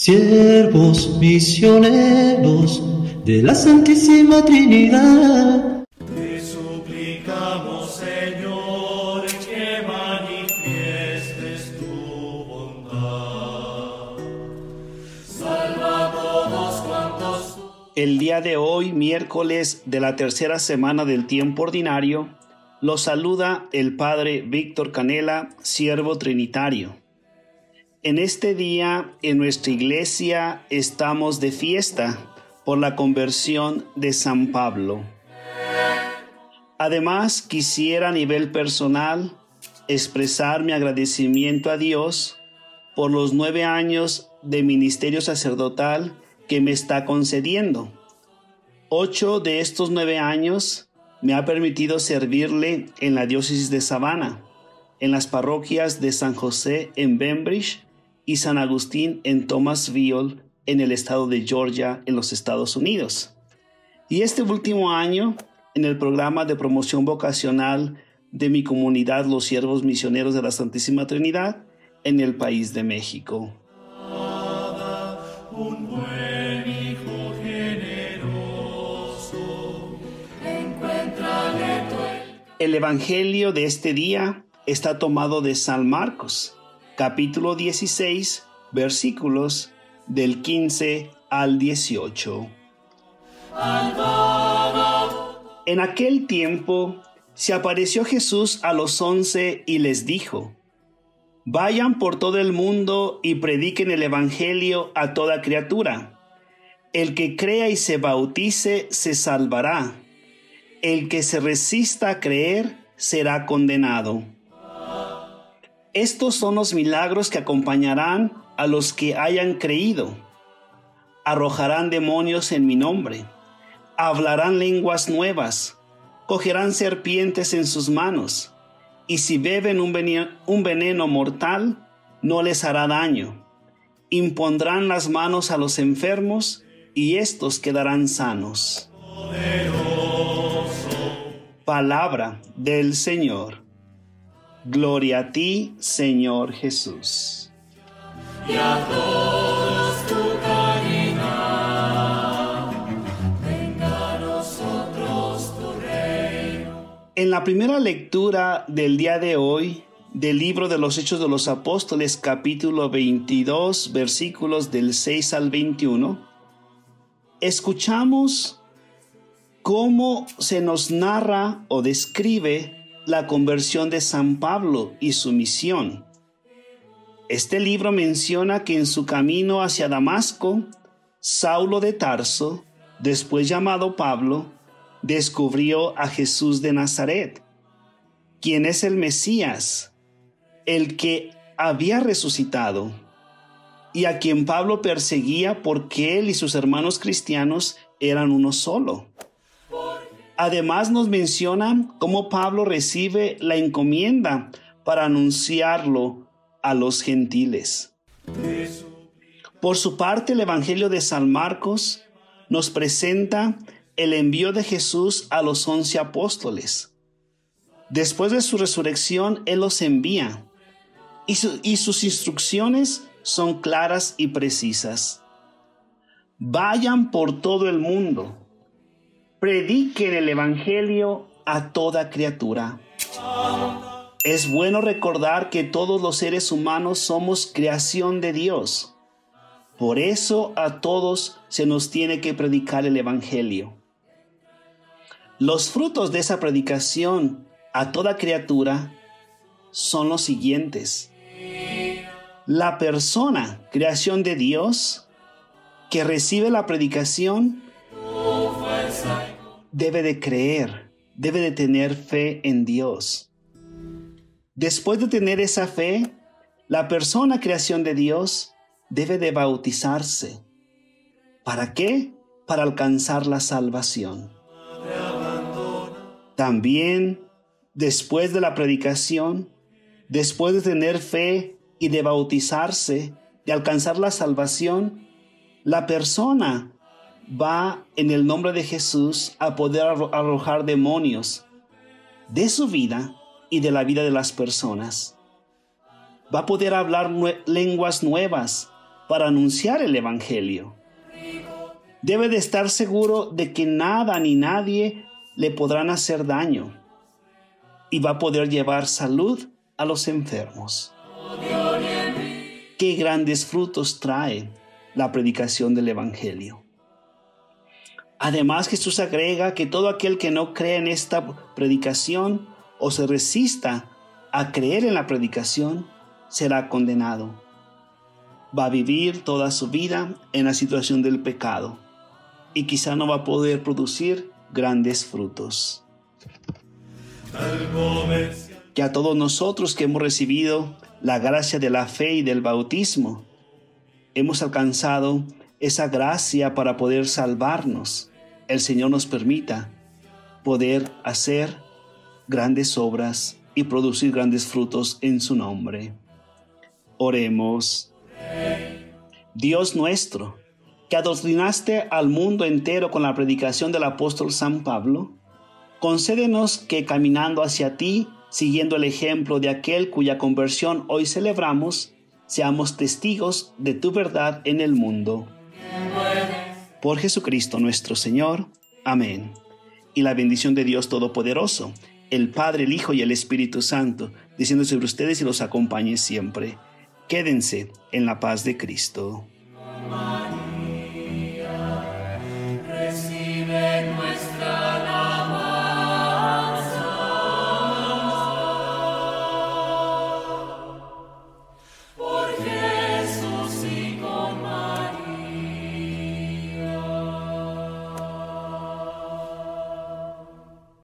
siervos misioneros de la Santísima Trinidad. Te suplicamos, Señor, que manifiestes tu bondad. Salva a todos cuantos El día de hoy, miércoles de la tercera semana del tiempo ordinario, lo saluda el Padre Víctor Canela, siervo trinitario. En este día, en nuestra iglesia, estamos de fiesta por la conversión de San Pablo. Además, quisiera a nivel personal expresar mi agradecimiento a Dios por los nueve años de ministerio sacerdotal que me está concediendo. Ocho de estos nueve años me ha permitido servirle en la diócesis de Savannah, en las parroquias de San José en Bembridge y San Agustín en Thomasville, en el estado de Georgia, en los Estados Unidos. Y este último año, en el programa de promoción vocacional de mi comunidad, los siervos misioneros de la Santísima Trinidad, en el país de México. El Evangelio de este día está tomado de San Marcos, capítulo 16, versículos del 15 al 18. En aquel tiempo se apareció Jesús a los once y les dijo, Vayan por todo el mundo y prediquen el Evangelio a toda criatura. El que crea y se bautice se salvará. El que se resista a creer será condenado. Estos son los milagros que acompañarán a los que hayan creído. Arrojarán demonios en mi nombre. Hablarán lenguas nuevas. Cogerán serpientes en sus manos y si beben un veneno, mortal, no les hará daño. Impondrán las manos a los enfermos y éstos quedarán sanos. Palabra del Señor. Gloria a ti, Señor Jesús. y a todos tu caridad. Venga a nosotros tu reino. En la primera lectura del día de hoy del libro de los Hechos de los Apóstoles capítulo 22 versículos del 6 al 21, escuchamos cómo se nos narra o describe la conversión de San Pablo y su misión. Este libro menciona que en su camino hacia Damasco, Saulo de Tarso, después llamado Pablo, descubrió a Jesús de Nazaret, quien es el Mesías, el que había resucitado, y a quien Pablo perseguía porque él y sus hermanos cristianos eran uno solo. Además nos menciona cómo Pablo recibe la encomienda para anunciarlo a los gentiles. Por su parte, el Evangelio de San Marcos nos presenta el envío de Jesús a los once apóstoles. Después de su resurrección, Él los envía y, su- y sus instrucciones son claras y precisas. Vayan por todo el mundo, prediquen el Evangelio a toda criatura. Es bueno recordar que todos los seres humanos somos creación de Dios. Por eso a todos se nos tiene que predicar el Evangelio. Los frutos de esa predicación a toda criatura son los siguientes. La persona, creación de Dios, que recibe la predicación, debe de creer, debe de tener fe en Dios. Después de tener esa fe, la persona, creación de Dios, debe de bautizarse. ¿Para qué? Para alcanzar la salvación. También, después de la predicación, después de tener fe y de bautizarse, de alcanzar la salvación, la persona va en el nombre de Jesús a poder arro- arrojar demonios de su vida y de la vida de las personas. Va a poder hablar lenguas nuevas, para anunciar el Evangelio. Debe de estar seguro de que nada ni nadie le podrán hacer daño y va a poder llevar salud a los enfermos. Qué grandes frutos trae la predicación del Evangelio. Además Jesús agrega que todo aquel que no cree en esta predicación o se resista a creer en la predicación será condenado. Va a vivir toda su vida en la situación del pecado y quizá no va a poder producir grandes frutos. Que a todos nosotros que hemos recibido la gracia de la fe y del bautismo, hemos alcanzado esa gracia para poder salvarnos. El Señor nos permita poder hacer grandes obras y producir grandes frutos en su nombre. Oremos. Dios nuestro, que adoctrinaste al mundo entero con la predicación del apóstol San Pablo, concédenos que caminando hacia ti, siguiendo el ejemplo de aquel cuya conversión hoy celebramos, seamos testigos de tu verdad en el mundo. Por Jesucristo nuestro Señor. Amén. Y la bendición de Dios Todopoderoso, el Padre, el Hijo y el Espíritu Santo, diciendo sobre ustedes y los acompañe siempre. Quédense en la paz de Cristo.